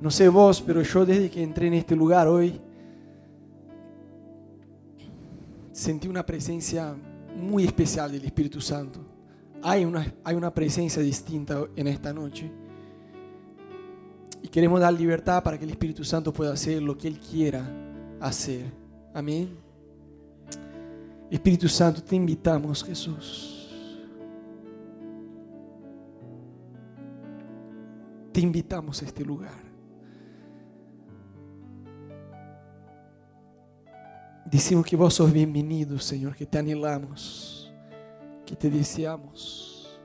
No sé vos, pero yo desde que entré en este lugar hoy, sentí una presencia muy especial del Espíritu Santo. Hay una, hay una presencia distinta en esta noche. Y queremos dar libertad para que el Espíritu Santo pueda hacer lo que Él quiera hacer. Amén. Espíritu Santo, te invitamos, Jesús. Te invitamos a este lugar. Decimos que vos sos bienvenido, Señor, que te anhelamos, que te deseamos.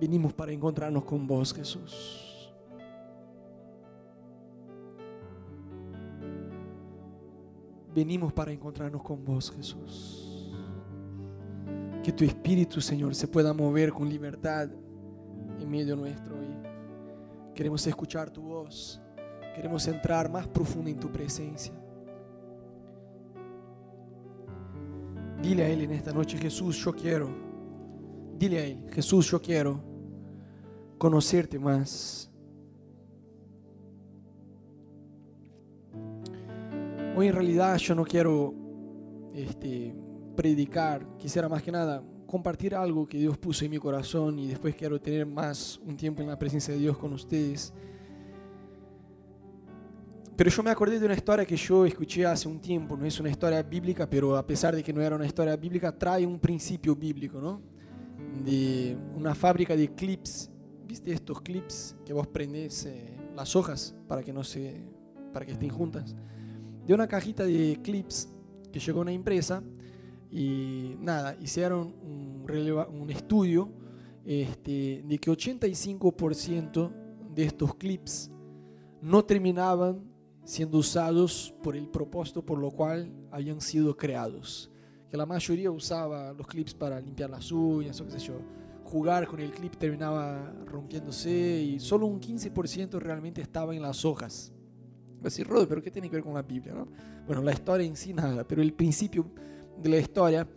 Venimos para encontrarnos con vos, Jesús. Venimos para encontrarnos con vos, Jesús. Que tu espíritu, Señor, se pueda mover con libertad en medio nuestro hoy. Queremos escuchar tu voz. Queremos entrar más profundo en tu presencia. Dile a Él en esta noche, Jesús, yo quiero. Dile a Él, Jesús, yo quiero conocerte más. Hoy en realidad yo no quiero este, predicar, quisiera más que nada compartir algo que Dios puso en mi corazón y después quiero tener más un tiempo en la presencia de Dios con ustedes. Pero yo me acordé de una historia que yo escuché hace un tiempo, no es una historia bíblica, pero a pesar de que no era una historia bíblica, trae un principio bíblico, ¿no? De una fábrica de clips, ¿viste estos clips que vos prendés eh, las hojas para que no se, para que estén juntas? De una cajita de clips que llegó a una empresa y nada, hicieron un, un estudio este, de que 85% de estos clips no terminaban siendo usados por el propósito por lo cual habían sido creados. Que la mayoría usaba los clips para limpiar las uñas o qué sé yo. Jugar con el clip terminaba rompiéndose y solo un 15% realmente estaba en las hojas. Va a decir, Rod, pero ¿qué tiene que ver con la Biblia? No? Bueno, la historia en sí nada, pero el principio de la historia,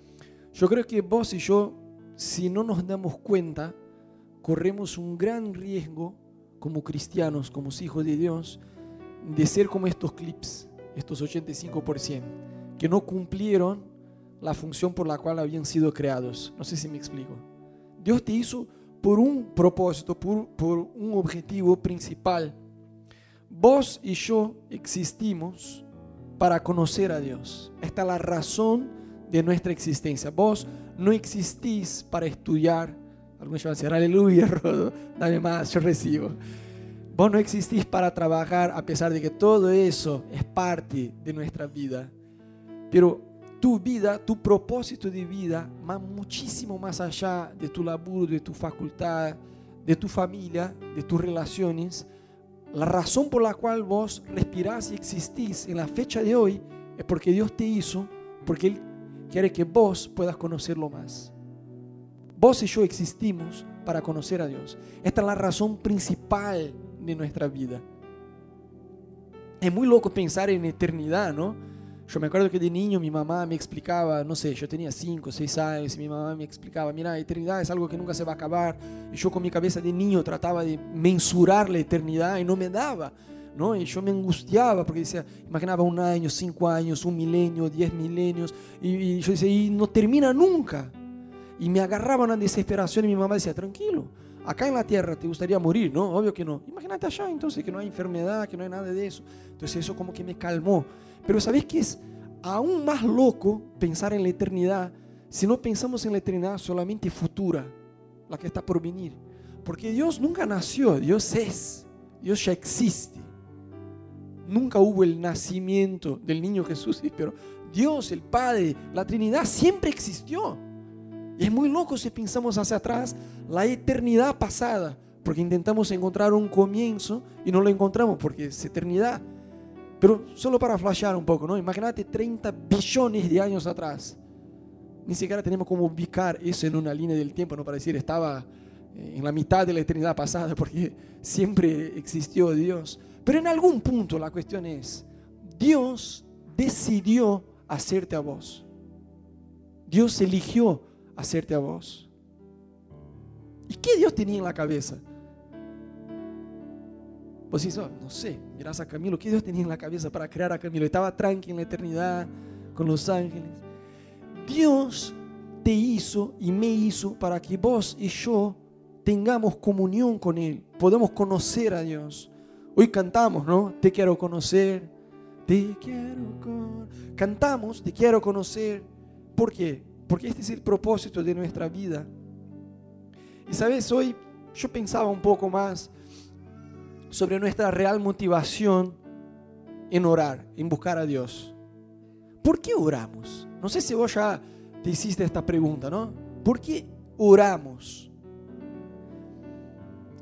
yo creo que vos y yo, si no nos damos cuenta, corremos un gran riesgo como cristianos, como hijos de Dios, de ser como estos clips, estos 85%, que no cumplieron la función por la cual habían sido creados. No sé si me explico. Dios te hizo por un propósito, por, un objetivo principal. Vos y yo existimos para conocer a Dios. Esta es la razón de nuestra existencia. Vos no existís para estudiar. Algunos van a decir, aleluya, Rodo, dame más, yo recibo. Vos no existís para trabajar a pesar de que todo eso es parte de nuestra vida. Pero tu vida, tu propósito de vida va muchísimo más allá de tu laburo, de tu facultad, de tu familia, de tus relaciones. La razón por la cual vos respirás y existís en la fecha de hoy es porque Dios te hizo, porque Él quiere que vos puedas conocerlo más. Vos y yo existimos para conocer a Dios. Esta es la razón principal de nuestra vida. Es muy loco pensar en eternidad, ¿no? Yo me acuerdo que de niño mi mamá me explicaba, no sé, yo tenía 5, 6 años y mi mamá me explicaba, mira, eternidad es algo que nunca se va a acabar. Y yo con mi cabeza de niño trataba de mensurar la eternidad y no me daba, ¿no? Y yo me angustiaba porque decía, imaginaba un año, cinco años, un milenio, diez milenios, y, y yo decía, y no termina nunca. Y me agarraba una desesperación y mi mamá decía, tranquilo, acá en la tierra te gustaría morir, ¿no? Obvio que no. Imagínate allá entonces que no hay enfermedad, que no hay nada de eso. Entonces eso como que me calmó. Pero ¿sabes qué es aún más loco pensar en la eternidad si no pensamos en la eternidad solamente futura, la que está por venir? Porque Dios nunca nació, Dios es, Dios ya existe. Nunca hubo el nacimiento del niño Jesús, pero Dios, el Padre, la Trinidad siempre existió. Y es muy loco si pensamos hacia atrás la eternidad pasada, porque intentamos encontrar un comienzo y no lo encontramos porque es eternidad. Pero solo para flashear un poco, ¿no? Imagínate 30 billones de años atrás. Ni siquiera tenemos como ubicar eso en una línea del tiempo, ¿no? Para decir, estaba en la mitad de la eternidad pasada, porque siempre existió Dios. Pero en algún punto la cuestión es, Dios decidió hacerte a vos. Dios eligió hacerte a vos. ¿Y qué Dios tenía en la cabeza? Vos decís, oh, no sé, mirás a Camilo, ¿qué Dios tenía en la cabeza para crear a Camilo? Estaba tranquilo en la eternidad, con los ángeles. Dios te hizo y me hizo para que vos y yo tengamos comunión con Él, podemos conocer a Dios. Hoy cantamos, ¿no? Te quiero conocer, te quiero conocer. Cantamos, te quiero conocer. ¿Por qué? Porque este es el propósito de nuestra vida. Y sabes, hoy yo pensaba un poco más sobre nuestra real motivación en orar, en buscar a Dios. ¿Por qué oramos? No sé si vos ya te hiciste esta pregunta, ¿no? ¿Por qué oramos?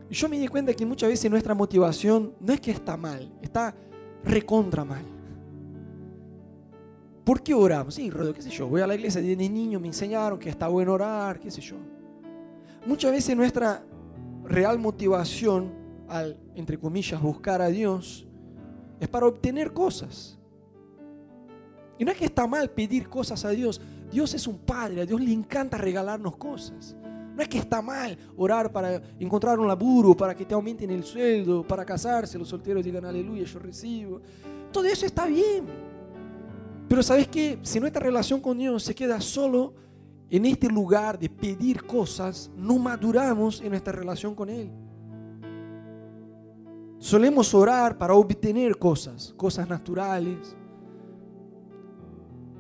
Yo me di cuenta que muchas veces nuestra motivación no es que está mal, está recontra mal. ¿Por qué oramos? Sí, Rodo, qué sé yo, voy a la iglesia desde niño, me enseñaron que está bueno orar, qué sé yo. Muchas veces nuestra real motivación al, entre comillas, buscar a Dios es para obtener cosas. Y no es que está mal pedir cosas a Dios. Dios es un padre, a Dios le encanta regalarnos cosas. No es que está mal orar para encontrar un laburo, para que te aumenten el sueldo, para casarse, los solteros digan aleluya, yo recibo. Todo eso está bien. Pero sabes que si nuestra relación con Dios se queda solo en este lugar de pedir cosas, no maduramos en nuestra relación con Él. Solemos orar para obtener cosas, cosas naturales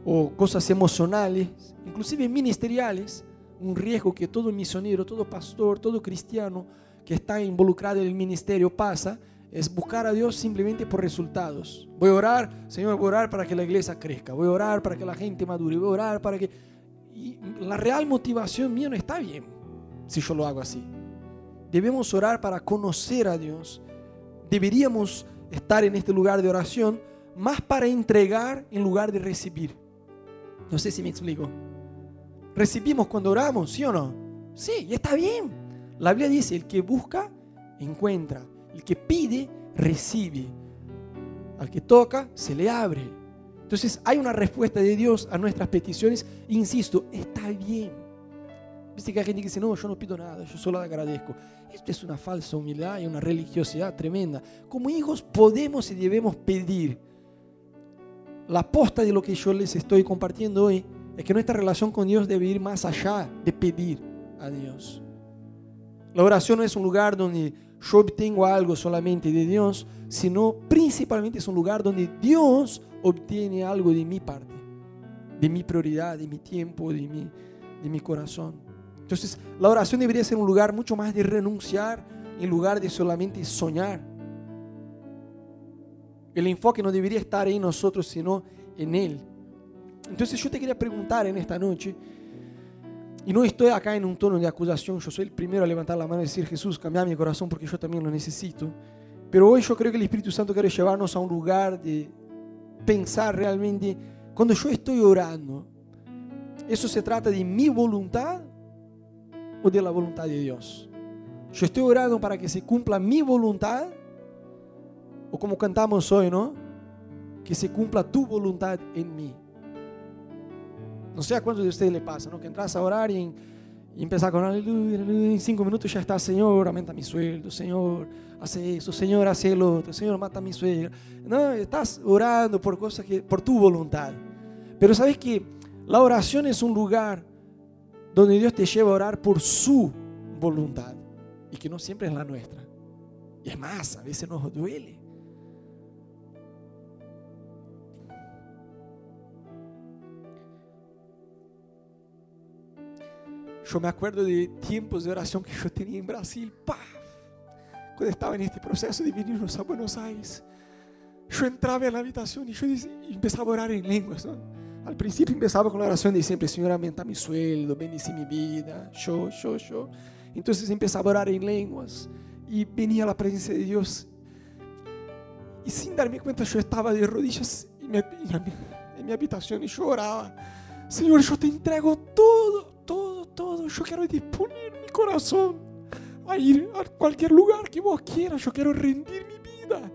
o cosas emocionales, inclusive ministeriales, un riesgo que todo misionero, todo pastor, todo cristiano que está involucrado en el ministerio pasa, es buscar a Dios simplemente por resultados. Voy a orar, Señor, voy a orar para que la iglesia crezca, voy a orar para que la gente madure, voy a orar para que... La real motivación mía no está bien si yo lo hago así. Debemos orar para conocer a Dios. Deberíamos estar en este lugar de oración más para entregar en lugar de recibir. No sé si me explico. Recibimos cuando oramos, ¿sí o no? Sí, y está bien. La Biblia dice, el que busca, encuentra. El que pide, recibe. Al que toca, se le abre. Entonces hay una respuesta de Dios a nuestras peticiones. Insisto, está bien. Viste que hay gente que dice, no, yo no pido nada, yo solo agradezco. Esto es una falsa humildad y una religiosidad tremenda. Como hijos podemos y debemos pedir. La aposta de lo que yo les estoy compartiendo hoy es que nuestra relación con Dios debe ir más allá de pedir a Dios. La oración no es un lugar donde yo obtengo algo solamente de Dios, sino principalmente es un lugar donde Dios obtiene algo de mi parte, de mi prioridad, de mi tiempo, de mi, de mi corazón. Entonces, la oración debería ser un lugar mucho más de renunciar en lugar de solamente soñar. El enfoque no debería estar en nosotros, sino en Él. Entonces yo te quería preguntar en esta noche, y no estoy acá en un tono de acusación, yo soy el primero a levantar la mano y decir, Jesús, cambia mi corazón porque yo también lo necesito. Pero hoy yo creo que el Espíritu Santo quiere llevarnos a un lugar de pensar realmente, cuando yo estoy orando, ¿eso se trata de mi voluntad o de la voluntad de Dios? Yo estoy orando para que se cumpla mi voluntad, o como cantamos hoy, ¿no? Que se cumpla tu voluntad en mí. No sé a cuántos de ustedes le pasa, ¿no? Que entras a orar y, y empezar con aleluya, en cinco minutos ya está, Señor, aumenta mi sueldo, Señor, hace eso, Señor, hace lo otro, Señor, mata mi suegra. No, estás orando por cosas que, por tu voluntad. Pero sabes que la oración es un lugar donde Dios te lleva a orar por su voluntad y que no siempre es la nuestra. Y es más, a veces nos duele. Yo me acuerdo de tiempos de oración que yo tenía en Brasil, cuando estaba en este proceso de venirnos a Buenos Aires. Yo entraba en la habitación y yo empezaba a orar en lenguas. Al principio empezaba con la oración de siempre, Señor, aumenta mi sueldo, bendice mi vida, yo, yo, yo. Entonces empezaba a orar en lenguas y venía la presencia de Dios. Y sin darme cuenta yo estaba de rodillas en mi, habitación y yo oraba. Señor, yo te entrego todo. Yo quiero disponer mi corazón a ir a cualquier lugar que vos quieras. Yo quiero rendir mi vida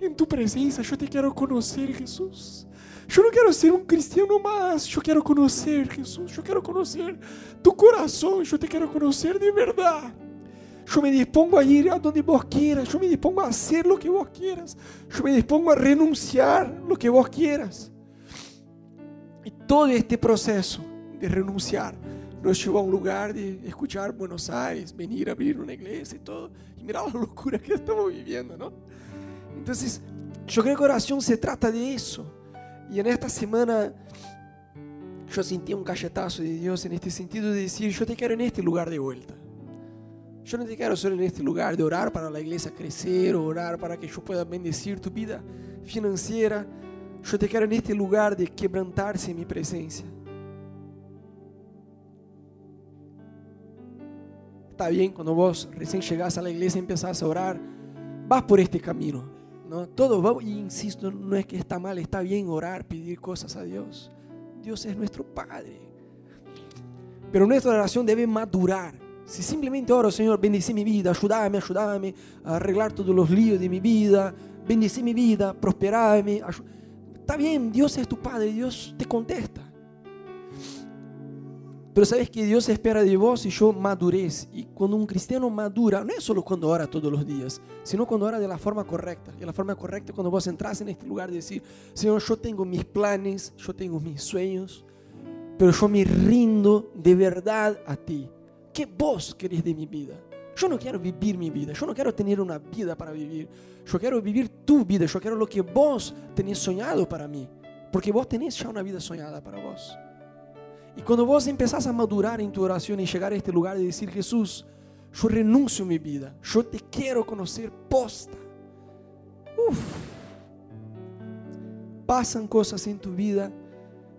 en tu presencia. Yo te quiero conocer, Jesús. Yo no quiero ser un cristiano más. Yo quiero conocer, Jesús. Yo quiero conocer tu corazón. Yo te quiero conocer de verdad. Yo me dispongo a ir a donde vos quieras. Yo me dispongo a hacer lo que vos quieras. Yo me dispongo a renunciar lo que vos quieras. Y todo este proceso de renunciar nos llevó a un lugar de escuchar Buenos Aires, venir a abrir una iglesia y todo. Y mira la locura que estamos viviendo, ¿no? Entonces, yo creo que oración se trata de eso. Y en esta semana yo sentí un cachetazo de Dios en este sentido de decir, yo te quiero en este lugar de vuelta. Yo no te quiero solo en este lugar de orar para la iglesia crecer, orar para que yo pueda bendecir tu vida financiera. Yo te quiero en este lugar de quebrantarse en mi presencia. Está bien cuando vos recién llegás a la iglesia y empezás a orar, vas por este camino. ¿no? Todo va, insisto, no es que está mal, está bien orar, pedir cosas a Dios. Dios es nuestro Padre. Pero nuestra oración debe madurar. Si simplemente oro, Señor, bendice mi vida, ayúdame, ayúdame a arreglar todos los líos de mi vida, bendice mi vida, prosperame. Está bien, Dios es tu Padre, Dios te contesta. Pero sabes que Dios espera de vos y yo madurez. Y cuando un cristiano madura, no es solo cuando ora todos los días, sino cuando ora de la forma correcta. Y la forma correcta cuando vos entras en este lugar de decir, Señor, yo tengo mis planes, yo tengo mis sueños, pero yo me rindo de verdad a ti. ¿Qué vos querés de mi vida? Yo no quiero vivir mi vida, yo no quiero tener una vida para vivir. Yo quiero vivir tu vida, yo quiero lo que vos tenés soñado para mí. Porque vos tenés ya una vida soñada para vos. Y cuando vos empezás a madurar en tu oración y llegar a este lugar de decir, Jesús, yo renuncio mi vida, yo te quiero conocer posta. Uf. Pasan cosas en tu vida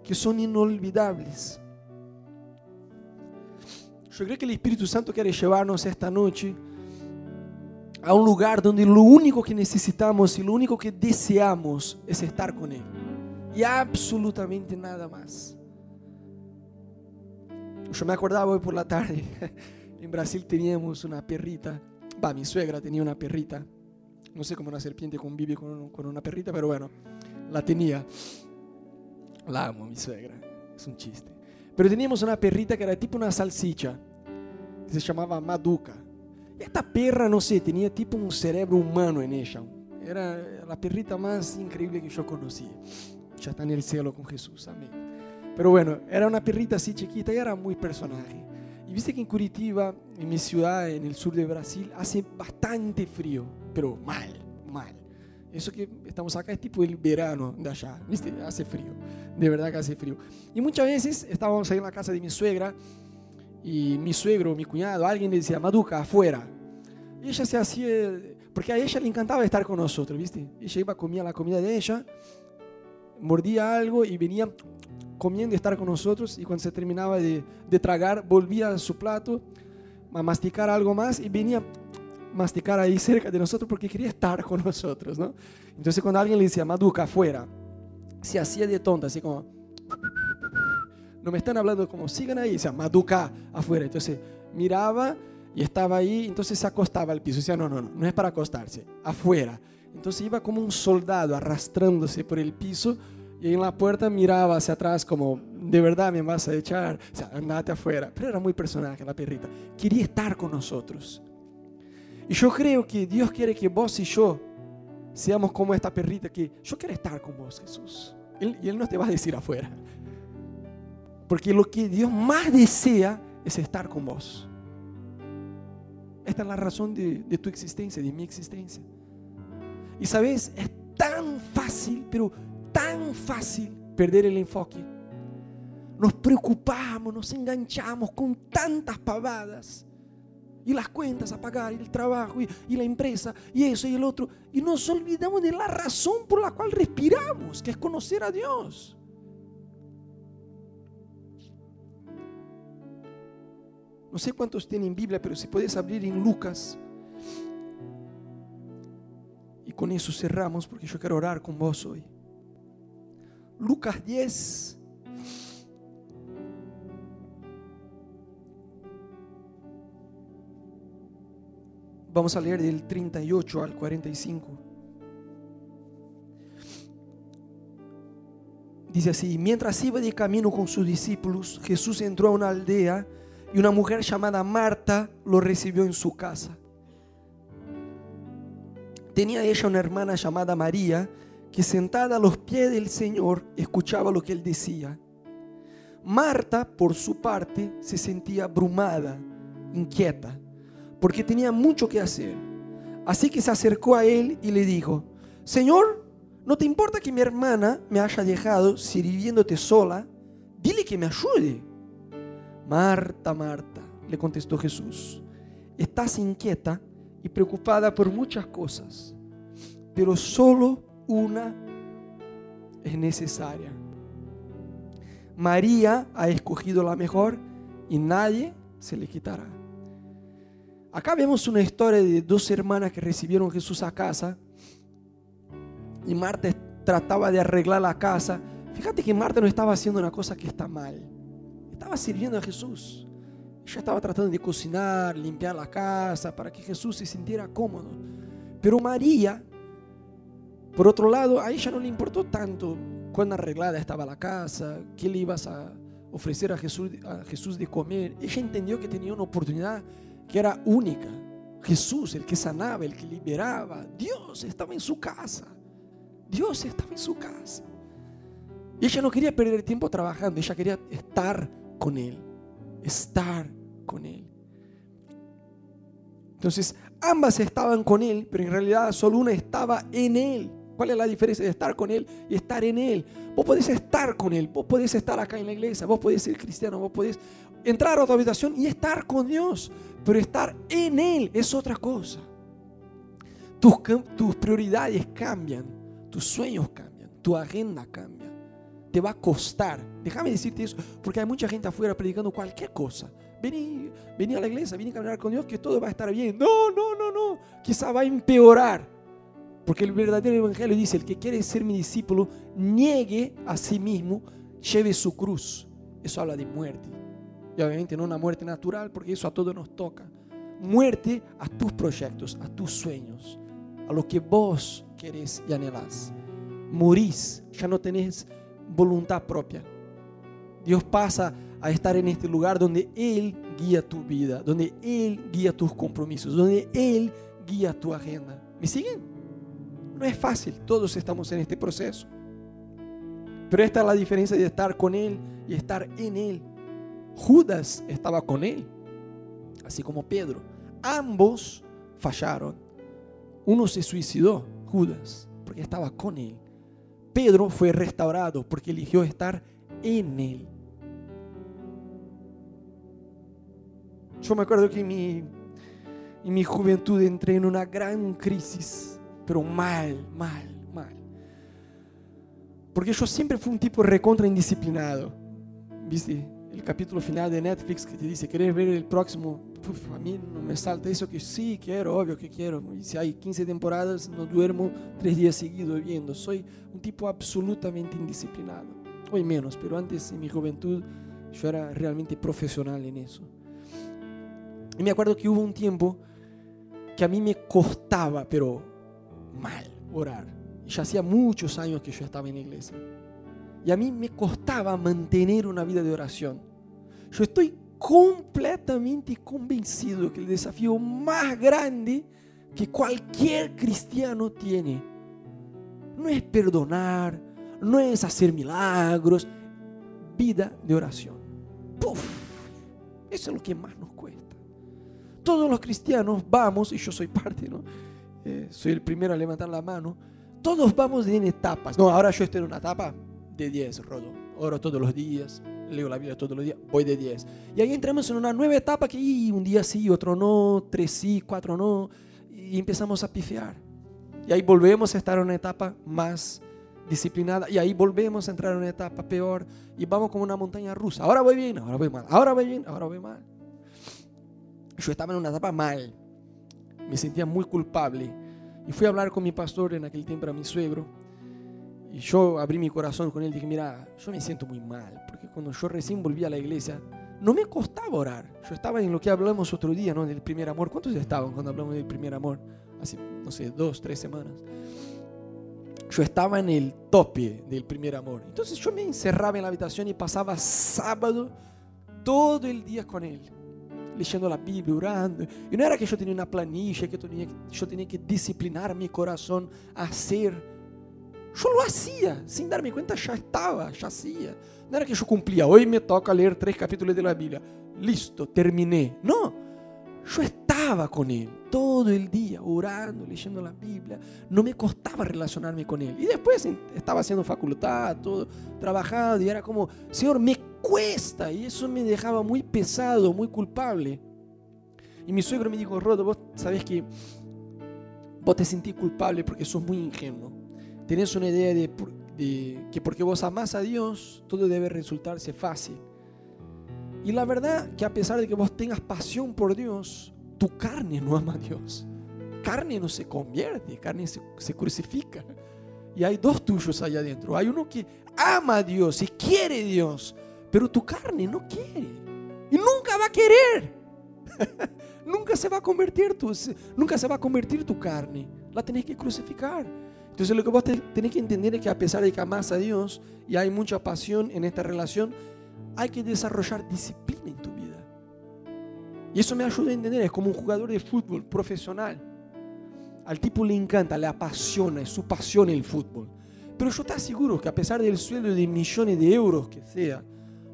que son inolvidables. Yo creo que el Espíritu Santo quiere llevarnos esta noche a un lugar donde lo único que necesitamos y lo único que deseamos es estar con Él. Y absolutamente nada más. Yo me acordaba hoy por la tarde, en Brasil teníamos una perrita, va, mi suegra tenía una perrita, no sé cómo una serpiente convive con, con una perrita, pero bueno, la tenía. La amo, mi suegra, es un chiste. Pero teníamos una perrita que era tipo una salsicha, que se llamaba Maduca. Esta perra, no sé, tenía tipo un cerebro humano en ella. Era la perrita más increíble que yo conocí. Ya está en el cielo con Jesús, amén. Pero bueno, era una perrita así chiquita y era muy personaje. Y viste que en Curitiba, en mi ciudad, en el sur de Brasil, hace bastante frío, pero mal, mal. Eso que estamos acá es tipo el verano de allá, ¿viste? Hace frío, de verdad que hace frío. Y muchas veces estábamos ahí en la casa de mi suegra y mi suegro, mi cuñado, alguien le decía, Maduca, afuera. Y ella se hacía, porque a ella le encantaba estar con nosotros, ¿viste? Ella iba, comía la comida de ella, mordía algo y venía comiendo y estar con nosotros y cuando se terminaba de, de, tragar volvía a su plato a masticar algo más y venía a masticar ahí cerca de nosotros porque quería estar con nosotros, ¿no? Entonces cuando alguien le decía, Maduca, afuera, se hacía de tonta, así como, no me están hablando como, sigan ahí, decía, Maduca, afuera. Entonces miraba y estaba ahí, entonces se acostaba al piso, decía, no, no, no, no es para acostarse, afuera. Entonces iba como un soldado arrastrándose por el piso y en la puerta miraba hacia atrás como, de verdad me vas a echar, o sea, andate afuera. Pero era muy personaje la perrita. Quería estar con nosotros. Y yo creo que Dios quiere que vos y yo seamos como esta perrita que yo quiero estar con vos, Jesús. y Él no te va a decir afuera. Porque lo que Dios más desea es estar con vos. Esta es la razón de, de tu existencia, de mi existencia. Y sabes, es tan fácil, pero tan fácil perder el enfoque. Nos preocupamos, nos enganchamos con tantas pavadas. Y las cuentas a pagar, y el trabajo, y, la empresa, y eso y el otro. Y nos olvidamos de la razón por la cual respiramos, que es conocer a Dios. No sé cuántos tienen Biblia, pero si puedes abrir en Lucas. Y con eso cerramos porque yo quiero orar con vos hoy. Lucas 10. Vamos a leer del 38 al 45. Dice así, mientras iba de camino con sus discípulos, Jesús entró a una aldea y una mujer llamada Marta lo recibió en su casa. tenía ella una hermana llamada María, que sentada a los pies del Señor escuchaba lo que él decía. Marta, por su parte, se sentía abrumada, inquieta, porque tenía mucho que hacer. Así que se acercó a él y le dijo, Señor, ¿no te importa que mi hermana me haya dejado sirviéndote sola? Dile que me ayude. Marta, Marta, le contestó Jesús, estás inquieta y preocupada por muchas cosas, pero solo una es necesaria. María ha escogido la mejor y nadie se le quitará. Acá vemos una historia de dos hermanas que recibieron a Jesús a casa y Marta trataba de arreglar la casa. Fíjate que Marta no estaba haciendo una cosa que está mal. Estaba sirviendo a Jesús. Ella estaba tratando de cocinar, limpiar la casa para que Jesús se sintiera cómodo. Pero María, por otro lado, a ella no le importó tanto cuán arreglada estaba la casa, qué le ibas a ofrecer a Jesús, a Jesús de comer. Ella entendió que tenía una oportunidad que era única. Jesús, el que sanaba, el que liberaba. Dios estaba en su casa. Dios estaba en su casa. Y ella no quería perder tiempo trabajando, ella quería estar con Él. Estar con Él. Entonces, ambas estaban con Él, pero en realidad solo una estaba en Él. ¿Cuál es la diferencia de estar con Él y estar en Él? Vos podés estar con Él, vos podés estar acá en la iglesia, vos podés ser cristiano, vos podés entrar a otra habitación y estar con Dios, pero estar en Él es otra cosa. Tus, tus prioridades cambian, tus sueños cambian, tu agenda cambia. Te va a costar. Déjame decirte eso, porque hay mucha gente afuera predicando cualquier cosa. Vení, vení a la iglesia, vení a caminar con Dios, que todo va a estar bien. No, no, no, no. Quizá va a empeorar. Porque el verdadero evangelio dice, el que quiere ser mi discípulo, niegue a sí mismo, lleve su cruz. Eso habla de muerte. Y obviamente no una muerte natural, porque eso a todos nos toca. Muerte a tus proyectos, a tus sueños, a lo que vos querés y anhelás. Morís, ya no tenés voluntad propia. Dios pasa a estar en este lugar donde Él guía tu vida, donde Él guía tus compromisos, donde Él guía tu agenda. ¿Me siguen? No es fácil, todos estamos en este proceso. Pero esta es la diferencia de estar con Él y estar en Él. Judas estaba con Él, así como Pedro. Ambos fallaron. Uno se suicidó, Judas, porque estaba con Él. Pedro fue restaurado porque eligió estar en Él. Yo me acuerdo que en mi, en mi juventud entré en una gran crisis pero mal, mal, mal. Porque yo siempre fui un tipo recontra indisciplinado. ¿Viste? El capítulo final de Netflix que te dice, ¿querés ver el próximo? a mí no me salta eso que sí, quiero, obvio que quiero. Y si hay 15 temporadas, no duermo tres días seguidos viendo. Soy un tipo absolutamente indisciplinado. Hoy menos, pero antes en mi juventud yo era realmente profesional en eso. Y me acuerdo que hubo un tiempo que a mí me costaba, pero mal orar. Ya hacía muchos años que yo estaba en la iglesia. Y a mí me costaba mantener una vida de oración. Yo estoy completamente convencido que el desafío más grande que cualquier cristiano tiene no es perdonar, no es hacer milagros, vida de oración. ¡Puf! Eso es lo que más nos cuesta. Todos los cristianos vamos, y yo soy parte, ¿no? Eh, soy el primero a levantar la mano. Todos vamos en etapas. No, ahora yo estoy en una etapa de 10, Rodo. Oro todos los días, leo la Biblia todos los días, voy de 10. Y ahí entramos en una nueva etapa que un día sí, otro no, tres sí, cuatro no, y empezamos a pifear. Y ahí volvemos a estar en una etapa más disciplinada, y ahí volvemos a entrar en una etapa peor, y vamos como una montaña rusa. Ahora voy bien, ahora voy mal, ahora voy bien, ahora voy mal. Yo estaba en una etapa mal, me sentía muy culpable. Y fui a hablar con mi pastor en aquel tiempo, era mi suegro. Y yo abrí mi corazón con él y dije, mira, yo me siento muy mal, porque cuando yo recién volví a la iglesia, no me costaba orar. Yo estaba en lo que hablamos otro día, ¿no? Del primer amor. ¿Cuántos estaban cuando hablamos del primer amor? Hace, no sé, dos, tres semanas. Yo estaba en el tope del primer amor. Entonces yo me encerraba en la habitación y pasaba sábado todo el día con él. Leyendo la Biblia, orando. Y no era que yo tenía una planilla, que tenía, yo tenía que disciplinar mi corazón a hacer. Yo lo hacía, sin darme cuenta ya estaba, ya hacía. No era que yo cumplía, hoy me toca leer tres capítulos de la Biblia. Listo, terminé. No, yo estaba con Él todo el día, orando, leyendo la Biblia. No me costaba relacionarme con Él. Y después estaba haciendo facultad, todo, trabajando, y era como, Señor, me cuesta. Y eso me dejaba muy pesado, muy culpable. Y mi suegro me dijo, Rodo, vos sabés que vos te sentís culpable porque sos muy ingenuo. Tenés una idea de, que porque vos amás a Dios, todo debe resultarse fácil. Y la verdad que a pesar de que vos tengas pasión por Dios, tu carne no ama a Dios. Carne no se convierte, carne se, crucifica. Y hay dos tuyos allá adentro. Hay uno que ama a Dios y quiere a Dios, pero tu carne no quiere. Y nunca va a querer. nunca se va a convertir tu, nunca se va a convertir tu carne. La tenés que crucificar. Entonces lo que vos tenés que entender es que a pesar de que amas a Dios y hay mucha pasión en esta relación, hay que desarrollar disciplina en tu vida. Y eso me ayuda a entender, es como un jugador de fútbol profesional. Al tipo le encanta, le apasiona, es su pasión el fútbol. Pero yo te aseguro que a pesar del sueldo de millones de euros que sea,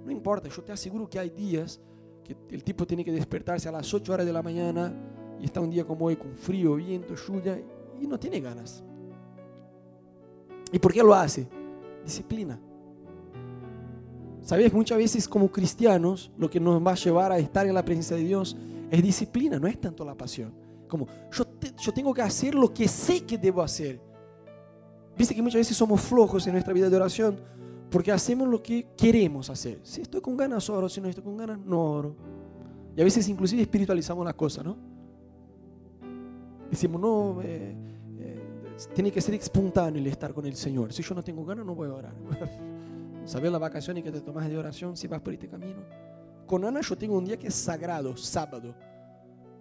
no importa, yo te aseguro que hay días que el tipo tiene que despertarse a las 8 horas de la mañana y está un día como hoy con frío, viento, lluvia y no tiene ganas. ¿Y por qué lo hace? Disciplina. Sabes, muchas veces como cristianos lo que nos va a llevar a estar en la presencia de Dios es disciplina, no es tanto la pasión. Como yo, yo tengo que hacer lo que sé que debo hacer. Viste que muchas veces somos flojos en nuestra vida de oración porque hacemos lo que queremos hacer. Si estoy con ganas, oro. Si no estoy con ganas, no oro. Y a veces inclusive espiritualizamos la cosa, ¿no? Decimos, no, eh, eh, tiene que ser espontáneo el estar con el Señor. Si yo no tengo ganas, no voy a orar. ¿Sabes las vacaciones que te tomas de oración si vas por este camino? Con Ana yo tengo un día que es sagrado, sábado.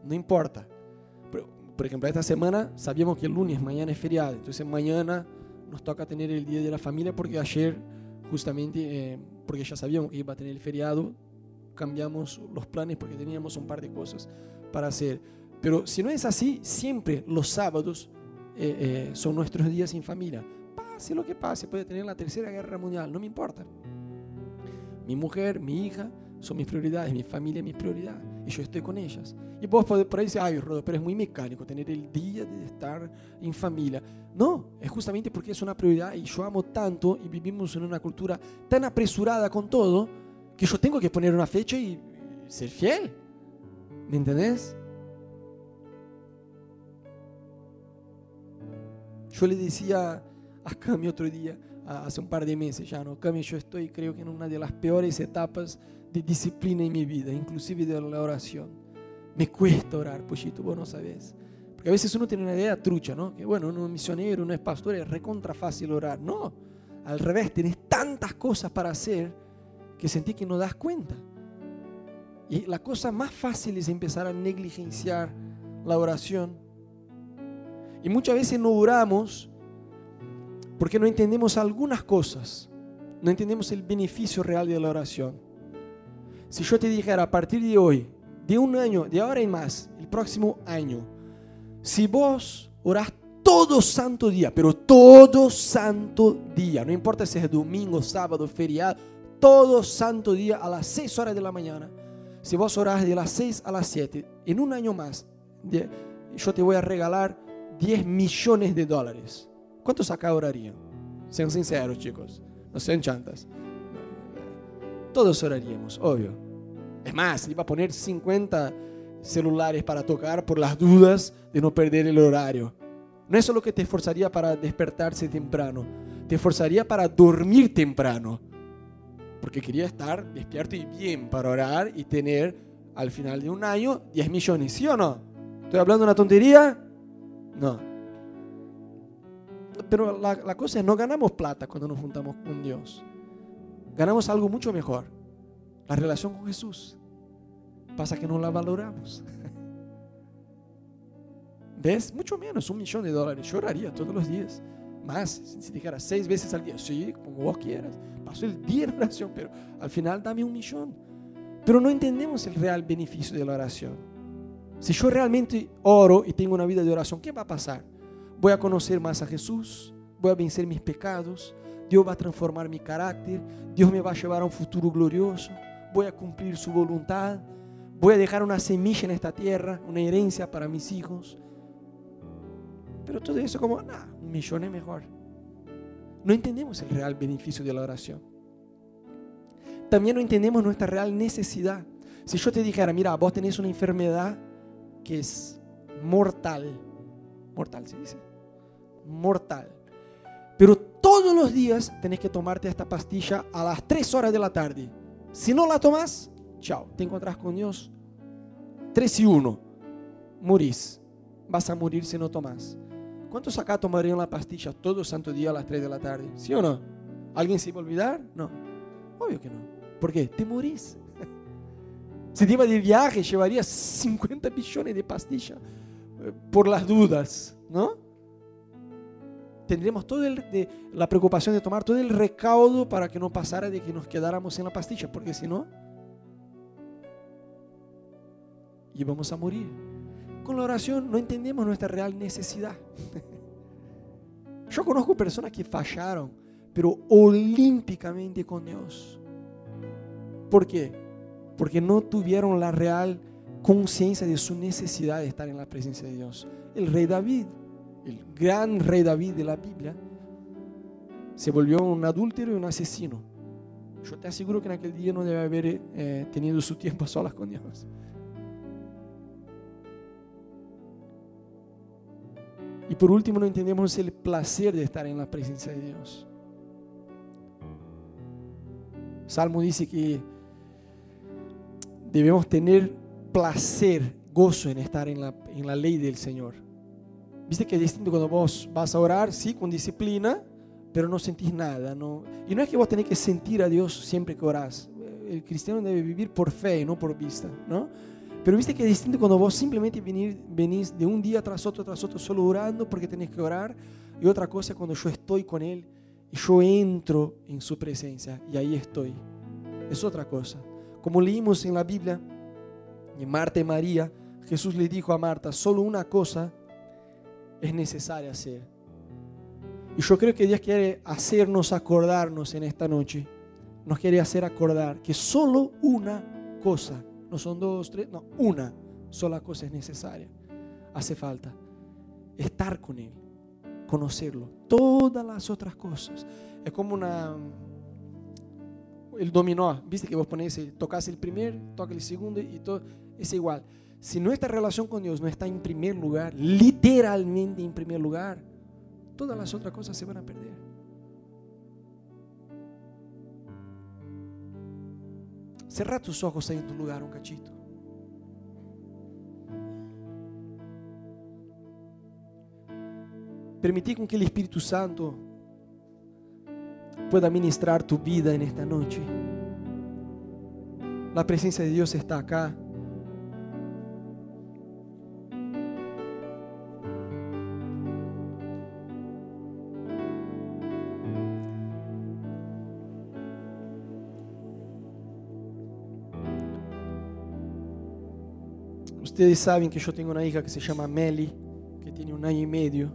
No importa. Por, ejemplo, esta semana sabíamos que el lunes, mañana es feriado. Entonces mañana nos toca tener el Día de la Familia porque ayer justamente, eh, porque ya sabíamos que iba a tener el feriado, cambiamos los planes porque teníamos un par de cosas para hacer. Pero si no es así, siempre los sábados eh, eh, son nuestros días sin familia pase lo que pase, puede tener la tercera guerra mundial, no me importa. Mi mujer, mi hija son mis prioridades, mi familia es mi prioridad y yo estoy con ellas. Y vos por ahí decir, ay, Rodo, pero es muy mecánico tener el día de estar en familia. No, es justamente porque es una prioridad y yo amo tanto y vivimos en una cultura tan apresurada con todo que yo tengo que poner una fecha y ser fiel. ¿Me entendés? Yo le decía a Cami otro día, hace un par de meses ya, ¿no? Cami, yo estoy creo que en una de las peores etapas de disciplina en mi vida, inclusive de la oración. Me cuesta orar, pochito, vos no sabes. Porque a veces uno tiene una idea trucha, ¿no? Que bueno, uno es misionero, uno es pastor, es recontra fácil orar. No, al revés, tienes tantas cosas para hacer que sentí que no das cuenta. Y la cosa más fácil es empezar a negligenciar la oración. Y muchas veces no oramos porque no entendemos algunas cosas, no entendemos el beneficio real de la oración. Si yo te dijera a partir de hoy, de un año, de ahora en más, el próximo año, si vos orás todo santo día, pero todo santo día, no importa si es domingo, sábado, feriado, todo santo día a las 6 horas de la mañana, si vos orás de las 6 a las 7, en un año más, yo te voy a regalar 10 millones de dólares. ¿Cuántos acá orarían? Sean sinceros, chicos. No sean chantas. Todos oraríamos, obvio. Es más, iba a poner 50 celulares para tocar por las dudas de no perder el horario. No es solo que te esforzaría para despertarse temprano, te esforzaría para dormir temprano. Porque quería estar despierto y bien para orar y tener al final de un año 10 millones, ¿sí o no? ¿Estoy hablando una tontería? No pero la, cosa es, no ganamos plata cuando nos juntamos con Dios. Ganamos algo mucho mejor, la relación con Jesús. Pasa que no la valoramos. ¿Ves? Mucho menos, un millón de dólares. Yo oraría todos los días. Más, si dijera seis veces al día. Sí, como vos quieras. Paso el día en oración, pero al final dame un millón. pero no entendemos el real beneficio de la oración. Si yo realmente oro y tengo una vida de oración, ¿qué va a pasar? Voy a conocer más a Jesús, voy a vencer mis pecados, Dios va a transformar mi carácter, Dios me va a llevar a un futuro glorioso, voy a cumplir su voluntad, voy a dejar una semilla en esta tierra, una herencia para mis hijos. Pero todo eso como, nah, un millón es mejor. No entendemos el real beneficio de la oración. También no entendemos nuestra real necesidad. Si yo te dijera, mira, vos tenés una enfermedad que es mortal, mortal se dice, mortal, pero todos los días tenés que tomarte esta pastilla a las 3 horas de la tarde. Si no la tomas, chao, te encontrás con Dios. 3 y 1, morís. Vas a morir si no tomas. ¿Cuántos acá tomarían la pastilla todo santo día a las 3 de la tarde? ¿Sí o no? ¿Alguien se iba a olvidar? No. Obvio que no. ¿Por qué? Te morís. Si te iba de viaje, llevarías 50 billones de pastillas eh, por las dudas, ¿no? Tendríamos toda la preocupación de tomar todo el recaudo para que no pasara de que nos quedáramos en la pastilla, porque si no, íbamos a morir. Con la oración no entendemos nuestra real necesidad. Yo conozco personas que fallaron, pero olímpicamente con Dios. ¿Por qué? Porque no tuvieron la real conciencia de su necesidad de estar en la presencia de Dios. El rey David el gran rey David de la Biblia, se volvió un adúltero y un asesino. Yo te aseguro que en aquel día no debe haber eh, tenido su tiempo a solas con Dios. Y por último, no entendemos el placer de estar en la presencia de Dios. Salmo dice que debemos tener placer, gozo en estar en la, en la ley del Señor. Viste que es distinto cuando vos vas a orar, sí, con disciplina, pero no sentís nada. No, y no es que vos tenés que sentir a Dios siempre que orás. El cristiano debe vivir por fe, no por vista, ¿no? Pero viste que es distinto cuando vos simplemente venir, venís de un día tras otro, tras otro, solo orando porque tenés que orar. Y otra cosa cuando yo estoy con Él y yo entro en su presencia y ahí estoy. Es otra cosa. Como leímos en la Biblia, en Marta y María, Jesús le dijo a Marta, solo una cosa es necesaria hacer. Y yo creo que Dios quiere hacernos acordarnos en esta noche. Nos quiere hacer acordar que solo una cosa, no son dos, tres, no, una sola cosa es necesaria. Hace falta estar con Él, conocerlo. Todas las otras cosas. Es como una... El dominó, viste que vos pones, tocas el primer, toca el segundo y todo, es igual si nuestra relación con Dios no está en primer lugar, literalmente en primer lugar, todas las otras cosas se van a perder. Cerra tus ojos ahí en tu lugar un cachito. Permití con que el Espíritu Santo pueda ministrar tu vida en esta noche. La presencia de Dios está acá. Ustedes saben que yo tengo una hija que se llama Meli, que tiene un año y medio.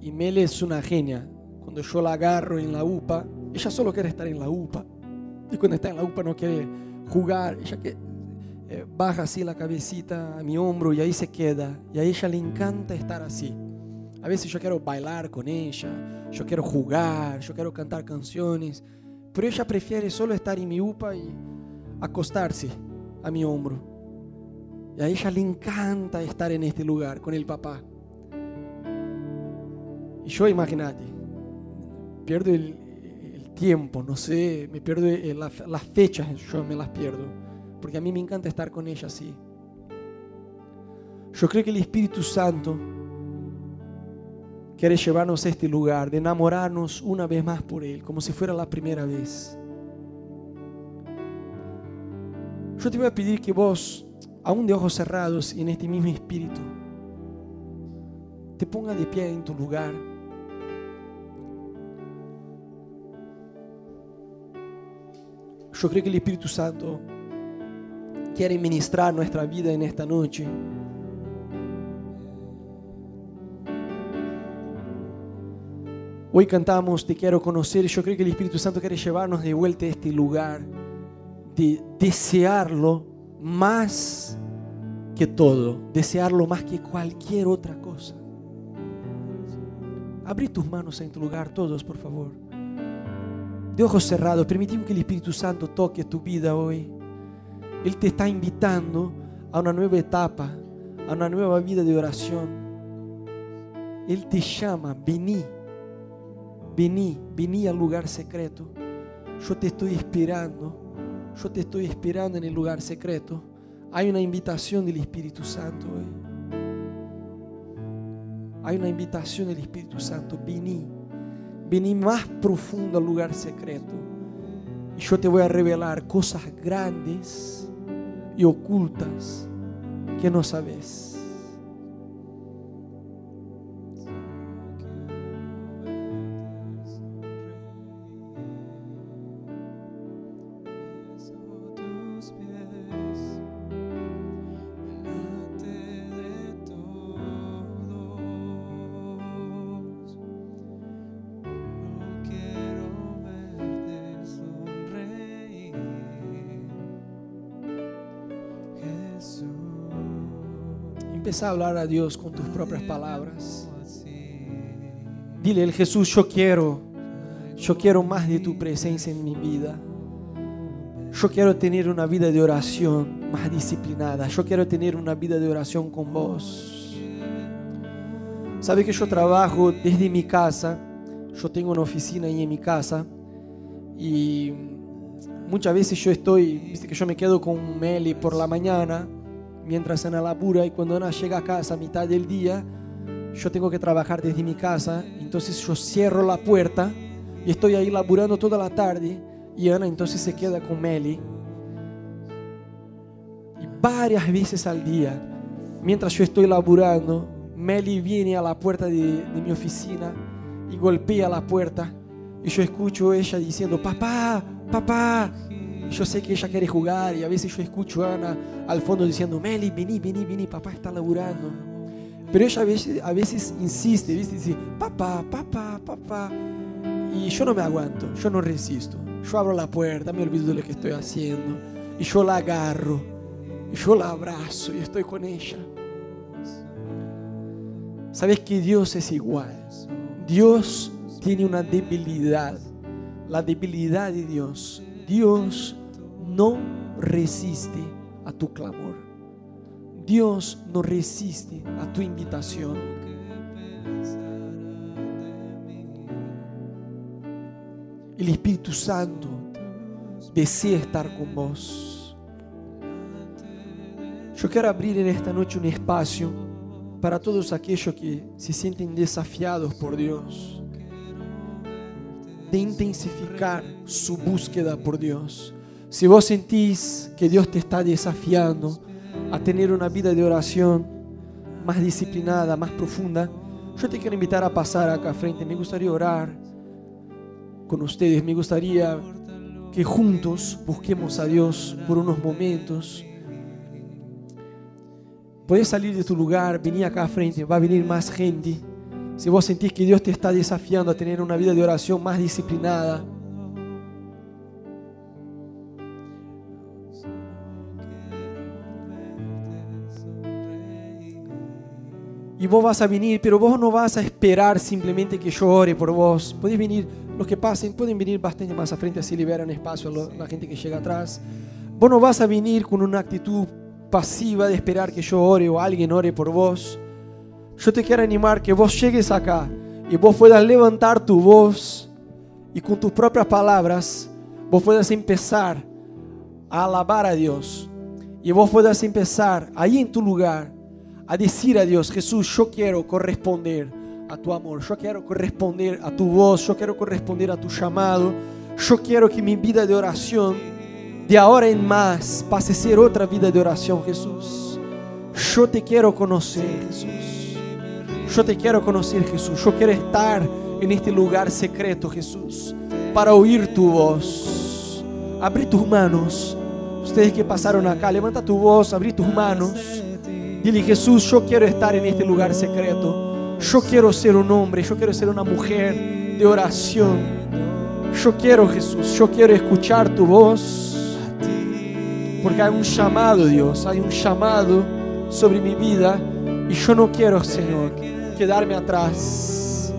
Y Meli es una genia. Cuando yo la agarro en la UPA, ella solo quiere estar en la UPA. Y cuando está en la UPA no quiere jugar. Ella que, eh, baja así la cabecita a mi hombro y ahí se queda. Y a ella le encanta estar así. A veces yo quiero bailar con ella, yo quiero jugar, yo quiero cantar canciones. Pero ella prefiere solo estar en mi UPA y acostarse a mi hombro. Y a ella le encanta estar en este lugar con el papá. Y yo, imagínate, pierdo el, tiempo, no sé, me pierdo las fechas, yo me las pierdo. Porque a mí me encanta estar con ella así. Yo creo que el Espíritu Santo quiere llevarnos a este lugar, de enamorarnos una vez más por Él, como si fuera la primera vez. Yo te voy a pedir que vos, aún de ojos cerrados y en este mismo espíritu, te ponga de pie en tu lugar. Yo creo que el Espíritu Santo quiere ministrar nuestra vida en esta noche. Hoy cantamos Te quiero conocer yo creo que el Espíritu Santo quiere llevarnos de vuelta a este lugar, de desearlo más que todo, desearlo más que cualquier otra cosa. Abrí tus manos en tu lugar, todos, por favor. De ojos cerrados, permitimos que el Espíritu Santo toque tu vida hoy. Él te está invitando a una nueva etapa, a una nueva vida de oración. Él te llama, vení, vení, vení al lugar secreto. Yo te estoy esperando, yo te estoy esperando en el lugar secreto. Hay una invitación del Espíritu Santo hoy. Hay una invitación del Espíritu Santo. Vení, vení más profundo al lugar secreto. Y yo te voy a revelar cosas grandes y ocultas que no sabes. A hablar a Dios con tus propias palabras. Dile, el Jesús, yo quiero, yo quiero más de tu presencia en mi vida. Yo quiero tener una vida de oración más disciplinada. Yo quiero tener una vida de oración con vos. Sabe que yo trabajo desde mi casa. Yo tengo una oficina ahí en mi casa. Y muchas veces yo estoy, viste que yo me quedo con Meli por la mañana, mientras Ana labura. Y cuando Ana llega a casa a mitad del día, yo tengo que trabajar desde mi casa. Entonces yo cierro la puerta y estoy ahí laburando toda la tarde. Y Ana entonces se queda con Meli. Y varias veces al día, mientras yo estoy laburando, Meli viene a la puerta de, de mi oficina y golpea la puerta. Y yo escucho ella diciendo, papá, papá. Yo sé que ella quiere jugar y a veces yo escucho a Ana al fondo diciendo, Meli, vení, vení, vení, papá está laburando. Pero ella a veces, a insiste, ¿viste? Dice, papá, papá, papá. Y yo no me aguanto, yo no resisto. Yo abro la puerta, me olvido de lo que estoy haciendo. Y yo la agarro. Y yo la abrazo y estoy con ella. Sabes que Dios es igual. Dios tiene una debilidad. La debilidad de Dios. Dios no resiste a tu clamor. Dios no resiste a tu invitación. El Espíritu Santo desea estar con vos. Yo quiero abrir en esta noche un espacio para todos aquellos que se sienten desafiados por Dios, de intensificar su búsqueda por Dios. Si vos sentís que Dios te está desafiando a tener una vida de oración más disciplinada, más profunda, yo te quiero invitar a pasar acá frente. Me gustaría orar con ustedes. Me gustaría que juntos busquemos a Dios por unos momentos. Puedes salir de tu lugar, venir acá frente, va a venir más gente. Si vos sentís que Dios te está desafiando a tener una vida de oración más disciplinada, y vos vas a venir, pero vos no vas a esperar simplemente que yo ore por vos. Podés venir, los que pasen, pueden venir bastante más a frente, así liberan espacio a la gente que llega atrás. Vos no vas a venir con una actitud pasiva de esperar que yo ore o alguien ore por vos. Yo te quiero animar que vos llegues acá y vos puedas levantar tu voz y con tus propias palabras vos puedas empezar a alabar a Dios y vos puedas empezar ahí en tu lugar a decir a Dios, Jesús, yo quiero corresponder a tu amor, yo quiero corresponder a tu voz, yo quiero corresponder a tu llamado, yo quiero que mi vida de oración de ahora en más pase a ser otra vida de oración, Jesús. Yo te quiero conocer, Jesús. Yo te quiero conocer, Jesús. Yo quiero estar en este lugar secreto, Jesús, para oír tu voz. Abrí tus manos. Ustedes que pasaron acá, levanta tu voz, abrí tus manos. Dile, Jesús, yo quiero estar en este lugar secreto. Yo quiero ser un hombre, yo quiero ser una mujer de oración. Yo quiero, Jesús, yo quiero escuchar tu voz. Porque hay un llamado, Dios, hay un llamado sobre mi vida. Y yo no quiero, Señor, quedarme atrás.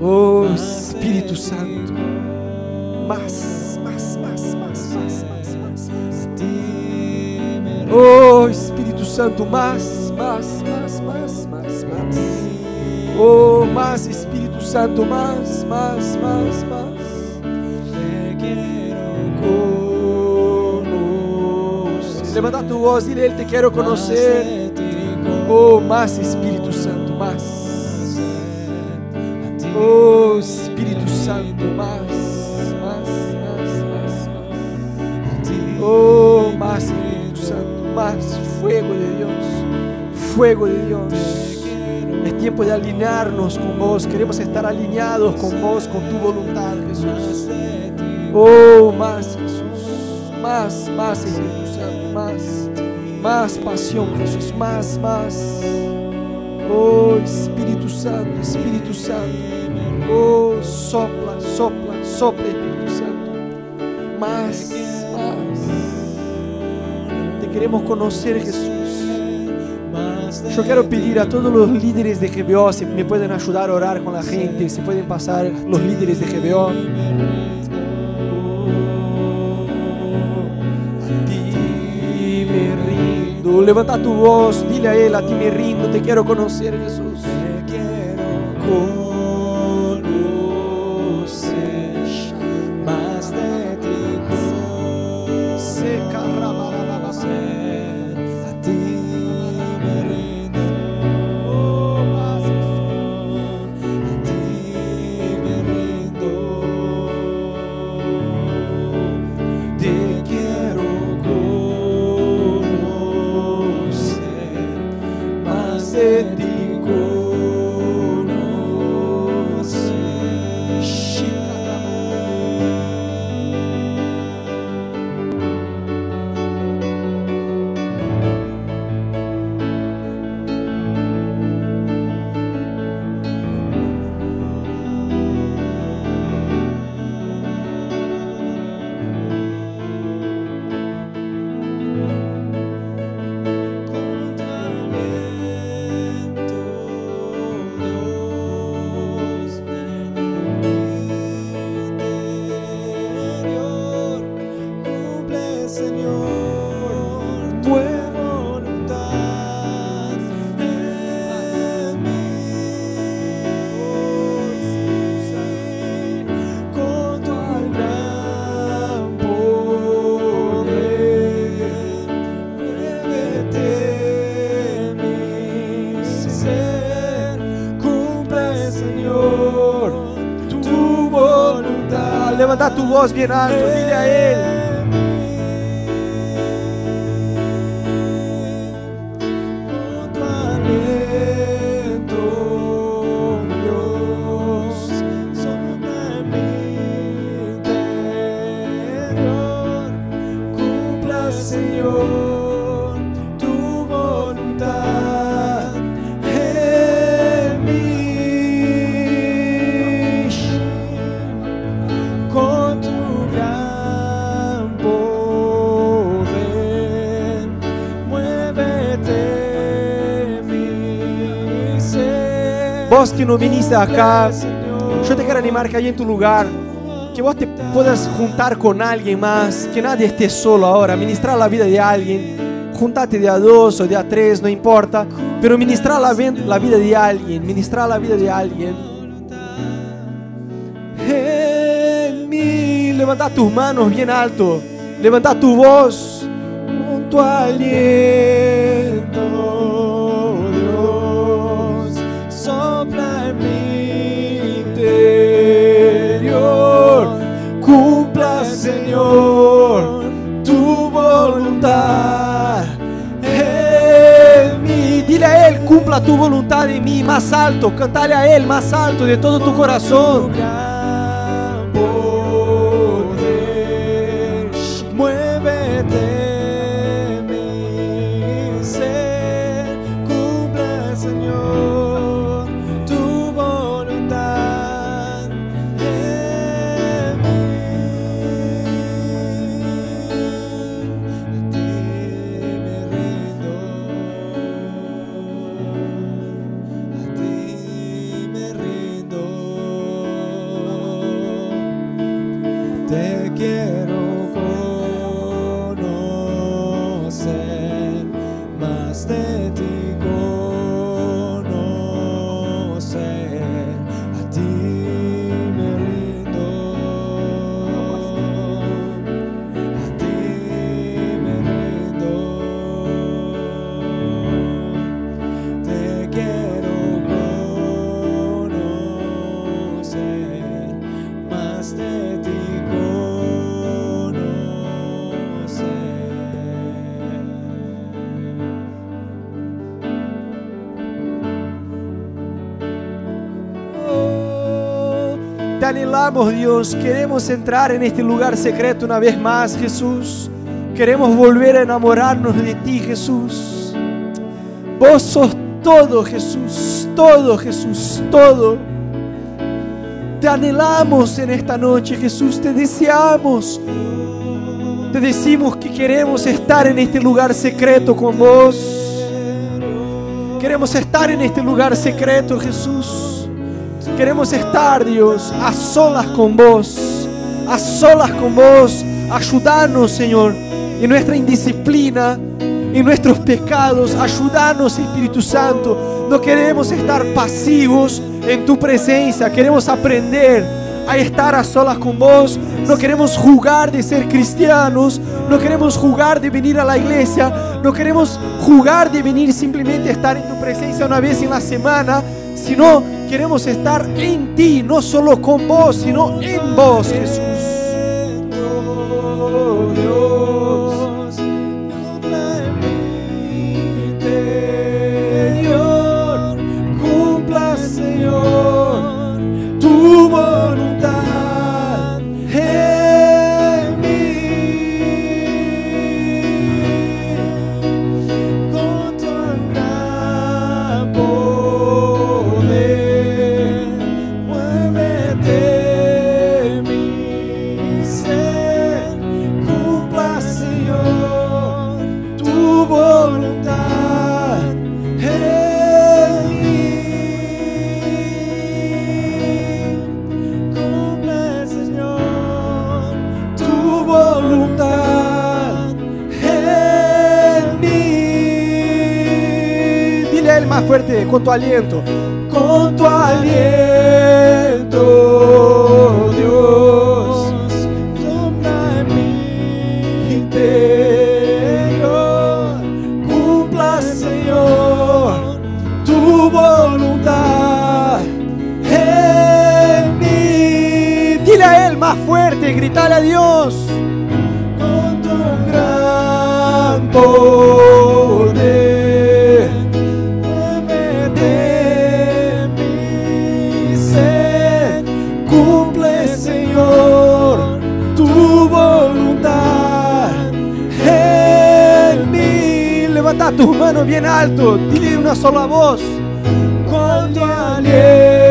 Oh Espíritu Santo. Más, Oh Espíritu Santo, más, más, más, más, más, más. Oh, más Espíritu Santo, más, más, más, más. Conoce. Levanta tu voz, dile, Él te quiero conocer. Oh, más Espíritu Santo, más. Oh, Espíritu Santo, más, más, más, más, más. Oh, más Espíritu Santo, más fuego de Dios, fuego de Dios. Es tiempo de alinearnos con vos. Queremos estar alineados con vos, con tu voluntad, Jesús. Oh, más Jesús, más, más Espíritu Santo, más, más pasión, Jesús, más, más. Oh, Espíritu Santo, Espíritu Santo. Oh, sopla, sopla, sopla, Espíritu Santo. Más. Te queremos conocer, Jesús. Yo quiero pedir a todos los líderes de GBO si me pueden ayudar a orar con la gente, si pueden pasar los líderes de GBO. Levanta tu voz, dile a él, a ti me rindo, te quiero conocer, Jesús. Conocer tu voz bien alto, dile ser. Vos que no viniste acá, yo te quiero animar que ahí en tu lugar, que vos te puedas juntar con alguien más, que nadie esté solo ahora, ministrar la vida de alguien, juntate de a dos o de a tres, no importa, pero ministrar la, vi- la vida de alguien, ministrar la vida de alguien. En mí, levanta tus manos bien alto, levanta tu voz con tu aliento. Cumpla tu voluntad en mí, más alto, cantale a Él más alto de todo tu corazón. Anhelamos, Dios. Queremos entrar en este lugar secreto una vez más, Jesús. Queremos volver a enamorarnos de ti, Jesús. Vos sos todo, Jesús. Todo, Jesús. Todo. Te anhelamos en esta noche, Jesús. Te deseamos. Te decimos que queremos estar en este lugar secreto con vos. Queremos estar en este lugar secreto, Jesús. Queremos estar, Dios, a solas con vos. A solas con vos. Ayudarnos, Señor, en nuestra indisciplina, en nuestros pecados. Ayudarnos, Espíritu Santo. No queremos estar pasivos en tu presencia. Queremos aprender a estar a solas con vos. No queremos jugar de ser cristianos. No queremos jugar de venir a la iglesia. No queremos jugar de venir simplemente a estar en tu presencia una vez en la semana. Sino queremos estar en ti. No solo con vos, sino en vos, Jesús. Aliento. Tus manos bien alto. Dile una sola voz. Con tu aliento,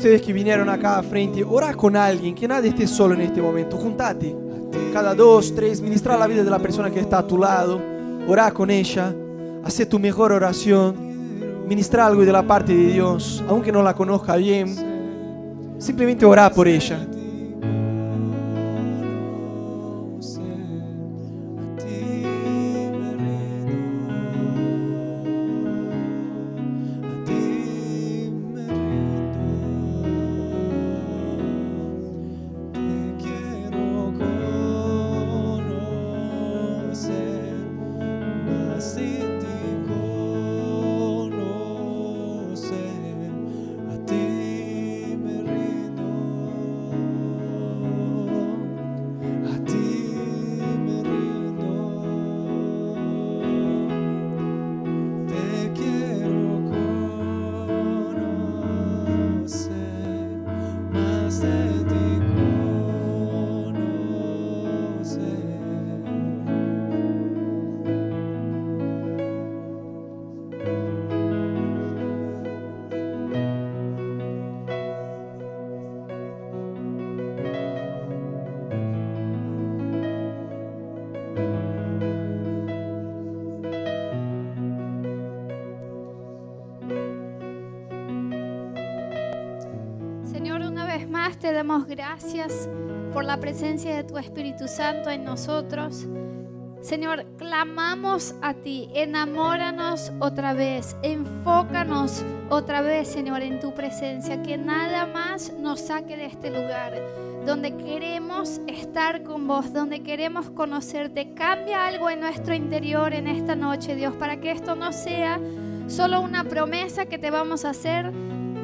ustedes que vinieron acá a frente, ora con alguien, que nadie esté solo en este momento. Juntate. Cada dos, tres, ministra la vida de la persona que está a tu lado. Ora con ella. Hace tu mejor oración. Ministra algo de la parte de Dios, aunque no la conozca bien. Simplemente ora por ella. Gracias por la presencia de tu Espíritu Santo en nosotros. Señor, clamamos a ti, enamóranos otra vez, enfócanos otra vez, Señor, en tu presencia, que nada más nos saque de este lugar, donde queremos estar con vos, donde queremos conocerte. Cambia algo en nuestro interior en esta noche, Dios, para que esto no sea solo una promesa que te vamos a hacer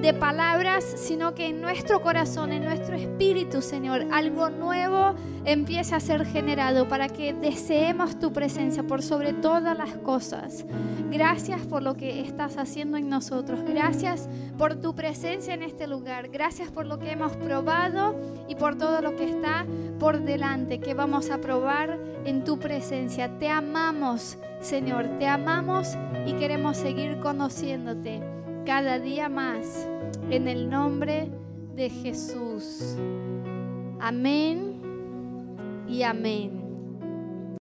de palabras, sino que en nuestro corazón, en nuestro espíritu, Señor, algo nuevo empiece a ser generado para que deseemos tu presencia por sobre todas las cosas. Gracias por lo que estás haciendo en nosotros. Gracias por tu presencia en este lugar. Gracias por lo que hemos probado y por todo lo que está por delante que vamos a probar en tu presencia. Te amamos, Señor, te amamos y queremos seguir conociéndote cada día más en el nombre de Jesús. Amén y amén.